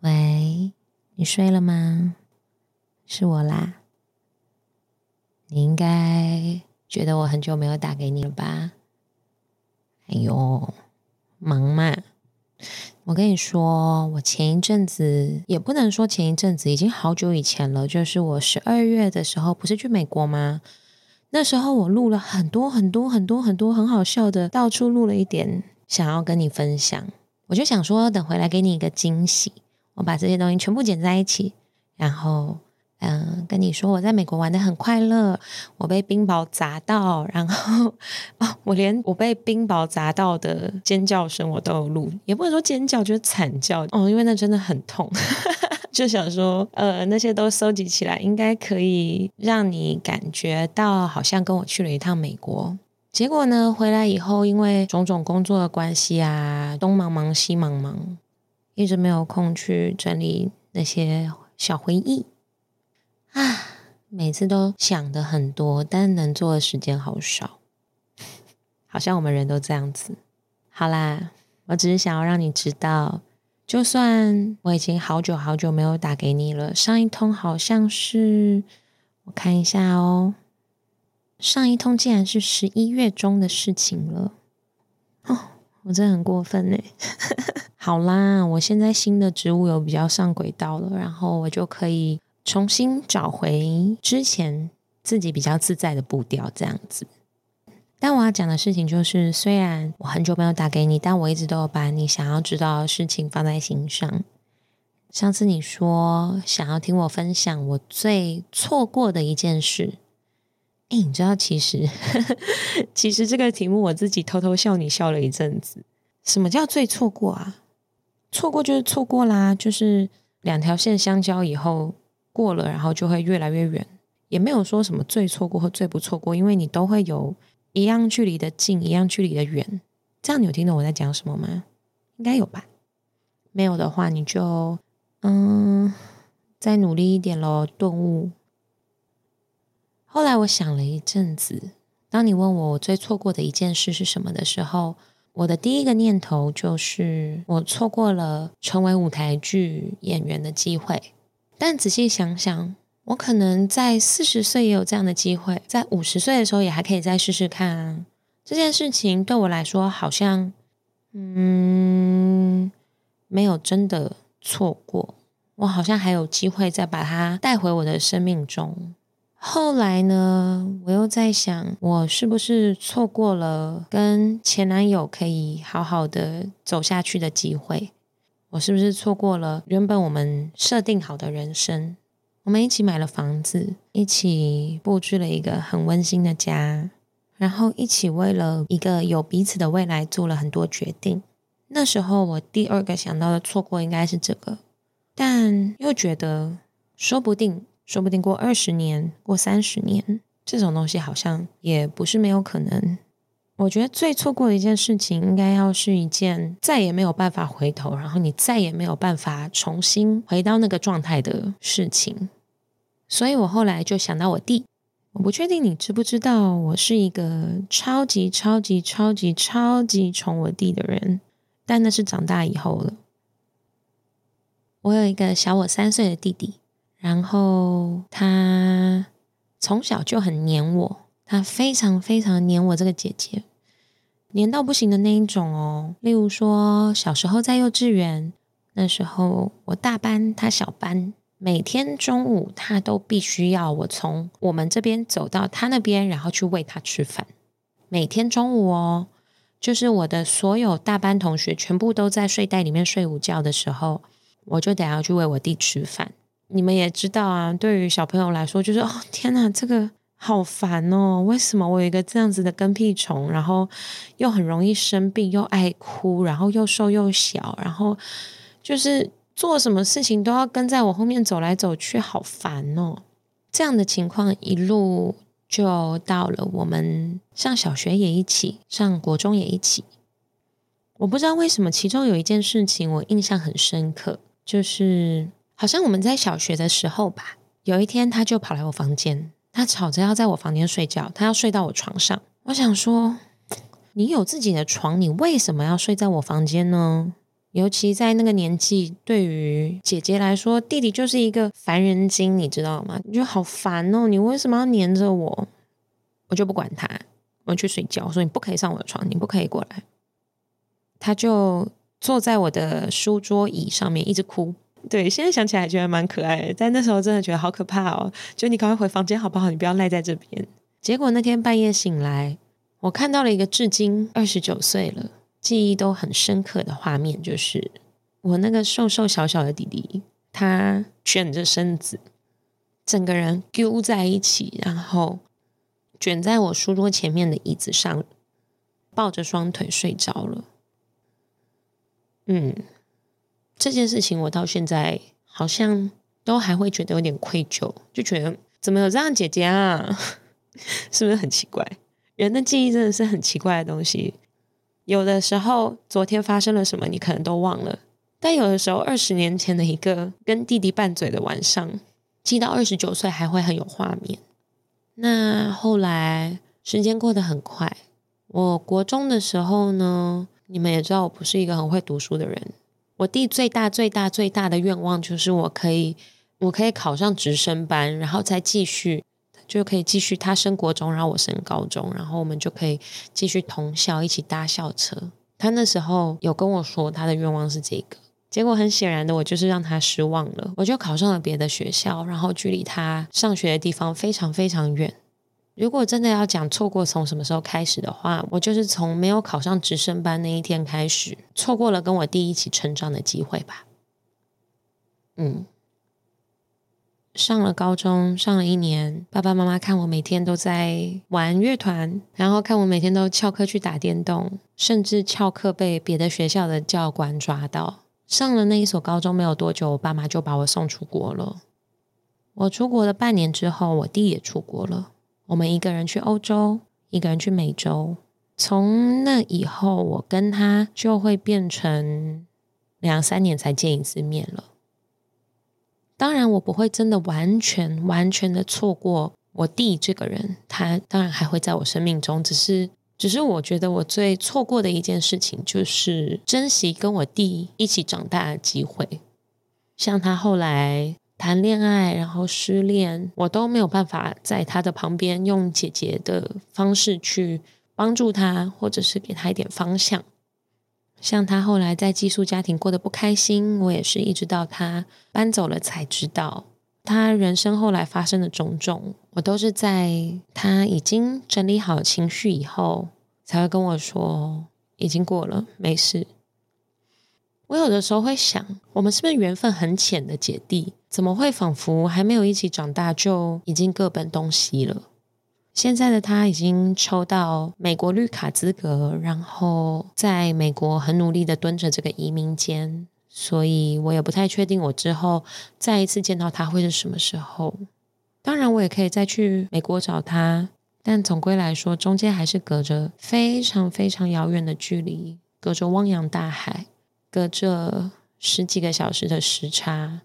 喂，你睡了吗？是我啦。你应该觉得我很久没有打给你了吧？哎呦，忙嘛。我跟你说，我前一阵子也不能说前一阵子，已经好久以前了。就是我十二月的时候，不是去美国吗？那时候我录了很多很多很多很多很好笑的，到处录了一点，想要跟你分享。我就想说，等回来给你一个惊喜，我把这些东西全部剪在一起，然后。嗯，跟你说我在美国玩的很快乐，我被冰雹砸到，然后哦，我连我被冰雹砸到的尖叫声我都有录，也不能说尖叫，就是惨叫哦，因为那真的很痛，就想说呃，那些都收集起来，应该可以让你感觉到好像跟我去了一趟美国。结果呢，回来以后因为种种工作的关系啊，东忙忙西忙忙，一直没有空去整理那些小回忆。啊，每次都想的很多，但能做的时间好少，好像我们人都这样子。好啦，我只是想要让你知道，就算我已经好久好久没有打给你了，上一通好像是，我看一下哦，上一通竟然是十一月中的事情了。哦，我真的很过分呢。好啦，我现在新的职务有比较上轨道了，然后我就可以。重新找回之前自己比较自在的步调，这样子。但我要讲的事情就是，虽然我很久没有打给你，但我一直都有把你想要知道的事情放在心上。上次你说想要听我分享我最错过的一件事，哎，你知道，其实 其实这个题目我自己偷偷笑你笑了一阵子。什么叫最错过啊？错过就是错过啦，就是两条线相交以后。过了，然后就会越来越远，也没有说什么最错过或最不错过，因为你都会有一样距离的近，一样距离的远。这样你有听懂我在讲什么吗？应该有吧？没有的话，你就嗯，再努力一点喽，顿悟。后来我想了一阵子，当你问我我最错过的一件事是什么的时候，我的第一个念头就是我错过了成为舞台剧演员的机会。但仔细想想，我可能在四十岁也有这样的机会，在五十岁的时候也还可以再试试看啊。这件事情对我来说，好像嗯，没有真的错过。我好像还有机会再把它带回我的生命中。后来呢，我又在想，我是不是错过了跟前男友可以好好的走下去的机会？我是不是错过了原本我们设定好的人生？我们一起买了房子，一起布置了一个很温馨的家，然后一起为了一个有彼此的未来做了很多决定。那时候我第二个想到的错过应该是这个，但又觉得说不定，说不定过二十年、过三十年，这种东西好像也不是没有可能。我觉得最错过的一件事情，应该要是一件再也没有办法回头，然后你再也没有办法重新回到那个状态的事情。所以我后来就想到我弟，我不确定你知不知道，我是一个超级超级超级超级宠我弟的人，但那是长大以后了。我有一个小我三岁的弟弟，然后他从小就很黏我。他非常非常黏我这个姐姐，黏到不行的那一种哦。例如说，小时候在幼稚园，那时候我大班，他小班，每天中午他都必须要我从我们这边走到他那边，然后去喂他吃饭。每天中午哦，就是我的所有大班同学全部都在睡袋里面睡午觉的时候，我就得要去喂我弟吃饭。你们也知道啊，对于小朋友来说，就是哦，天哪，这个。好烦哦！为什么我有一个这样子的跟屁虫，然后又很容易生病，又爱哭，然后又瘦又小，然后就是做什么事情都要跟在我后面走来走去，好烦哦！这样的情况一路就到了我们上小学也一起，上国中也一起。我不知道为什么，其中有一件事情我印象很深刻，就是好像我们在小学的时候吧，有一天他就跑来我房间。他吵着要在我房间睡觉，他要睡到我床上。我想说，你有自己的床，你为什么要睡在我房间呢？尤其在那个年纪，对于姐姐来说，弟弟就是一个烦人精，你知道吗？你就好烦哦，你为什么要黏着我？我就不管他，我去睡觉。我说你不可以上我的床，你不可以过来。他就坐在我的书桌椅上面，一直哭。对，现在想起来觉得蛮可爱的，但那时候真的觉得好可怕哦。就你赶快回房间好不好？你不要赖在这边。结果那天半夜醒来，我看到了一个至今二十九岁了，记忆都很深刻的画面，就是我那个瘦瘦小小的弟弟，他卷着身子，整个人揪在一起，然后卷在我书桌前面的椅子上，抱着双腿睡着了。嗯。这件事情我到现在好像都还会觉得有点愧疚，就觉得怎么有这样姐姐啊？是不是很奇怪？人的记忆真的是很奇怪的东西。有的时候昨天发生了什么，你可能都忘了；但有的时候二十年前的一个跟弟弟拌嘴的晚上，记到二十九岁还会很有画面。那后来时间过得很快，我国中的时候呢，你们也知道我不是一个很会读书的人。我弟最大最大最大的愿望就是我可以，我可以考上直升班，然后再继续，就可以继续他升国中，然后我升高中，然后我们就可以继续同校一起搭校车。他那时候有跟我说他的愿望是这个，结果很显然的，我就是让他失望了。我就考上了别的学校，然后距离他上学的地方非常非常远。如果真的要讲错过从什么时候开始的话，我就是从没有考上直升班那一天开始，错过了跟我弟一起成长的机会吧。嗯，上了高中，上了一年，爸爸妈妈看我每天都在玩乐团，然后看我每天都翘课去打电动，甚至翘课被别的学校的教官抓到。上了那一所高中没有多久，我爸妈就把我送出国了。我出国了半年之后，我弟也出国了。我们一个人去欧洲，一个人去美洲。从那以后，我跟他就会变成两三年才见一次面了。当然，我不会真的完全完全的错过我弟这个人，他当然还会在我生命中。只是，只是我觉得我最错过的一件事情，就是珍惜跟我弟一起长大的机会。像他后来。谈恋爱，然后失恋，我都没有办法在他的旁边用姐姐的方式去帮助他，或者是给他一点方向。像他后来在寄宿家庭过得不开心，我也是一直到他搬走了才知道。他人生后来发生的种种，我都是在他已经整理好情绪以后，才会跟我说已经过了，没事。我有的时候会想，我们是不是缘分很浅的姐弟？怎么会仿佛还没有一起长大就已经各奔东西了？现在的他已经抽到美国绿卡资格，然后在美国很努力的蹲着这个移民监，所以我也不太确定我之后再一次见到他会是什么时候。当然，我也可以再去美国找他，但总归来说，中间还是隔着非常非常遥远的距离，隔着汪洋大海。隔着十几个小时的时差，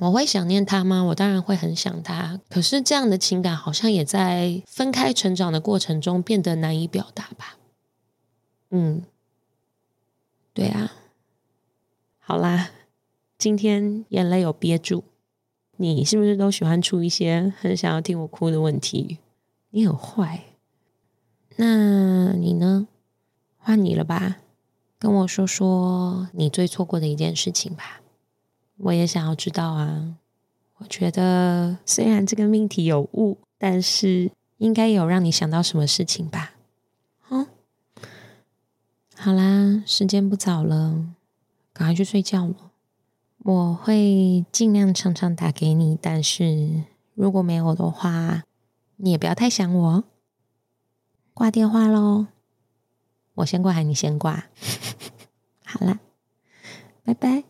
我会想念他吗？我当然会很想他。可是这样的情感好像也在分开成长的过程中变得难以表达吧？嗯，对啊。好啦，今天眼泪有憋住。你是不是都喜欢出一些很想要听我哭的问题？你很坏。那你呢？换你了吧？跟我说说你最错过的一件事情吧，我也想要知道啊。我觉得虽然这个命题有误，但是应该有让你想到什么事情吧？嗯，好啦，时间不早了，赶快去睡觉了。我会尽量常常打给你，但是如果没有的话，你也不要太想我。挂电话喽。我先挂还是你先挂？好啦，拜拜。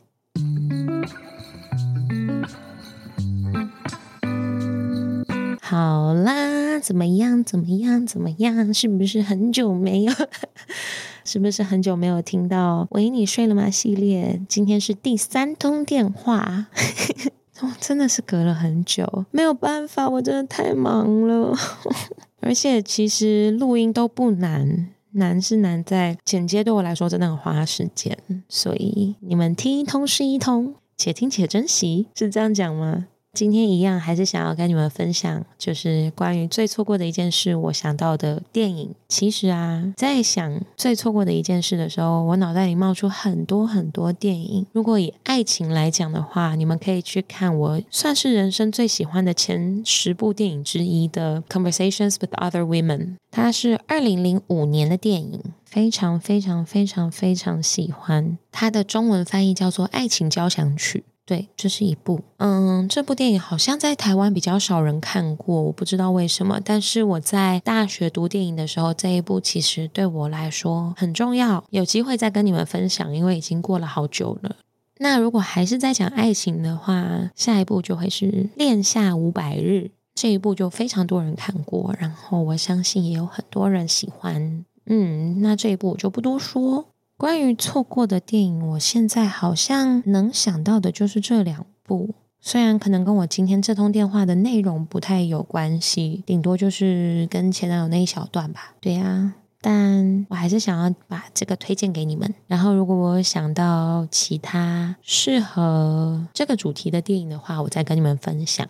好啦，怎么样？怎么样？怎么样？是不是很久没有？是不是很久没有听到“喂，你睡了吗”系列？今天是第三通电话，哦，真的是隔了很久，没有办法，我真的太忙了。而且其实录音都不难，难是难在剪接，对我来说真的很花时间。所以你们听一通是一通，且听且珍惜，是这样讲吗？今天一样，还是想要跟你们分享，就是关于最错过的一件事，我想到的电影。其实啊，在想最错过的一件事的时候，我脑袋里冒出很多很多电影。如果以爱情来讲的话，你们可以去看我算是人生最喜欢的前十部电影之一的《Conversations with Other Women》，它是二零零五年的电影，非常非常非常非常喜欢。它的中文翻译叫做《爱情交响曲》。对，这是一部，嗯，这部电影好像在台湾比较少人看过，我不知道为什么。但是我在大学读电影的时候，这一部其实对我来说很重要，有机会再跟你们分享，因为已经过了好久了。那如果还是在讲爱情的话，下一部就会是《恋夏五百日》，这一部就非常多人看过，然后我相信也有很多人喜欢。嗯，那这一部我就不多说。关于错过的电影，我现在好像能想到的就是这两部，虽然可能跟我今天这通电话的内容不太有关系，顶多就是跟前男友那一小段吧。对呀，但我还是想要把这个推荐给你们。然后，如果我想到其他适合这个主题的电影的话，我再跟你们分享。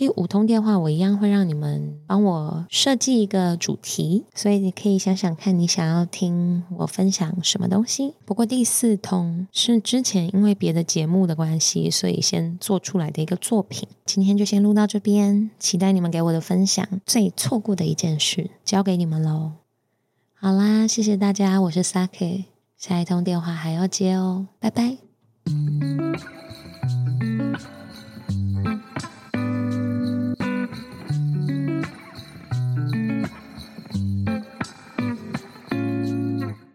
第五通电话，我一样会让你们帮我设计一个主题，所以你可以想想看你想要听我分享什么东西。不过第四通是之前因为别的节目的关系，所以先做出来的一个作品。今天就先录到这边，期待你们给我的分享。最错过的一件事，交给你们喽。好啦，谢谢大家，我是 Sake，下一通电话还要接哦，拜拜。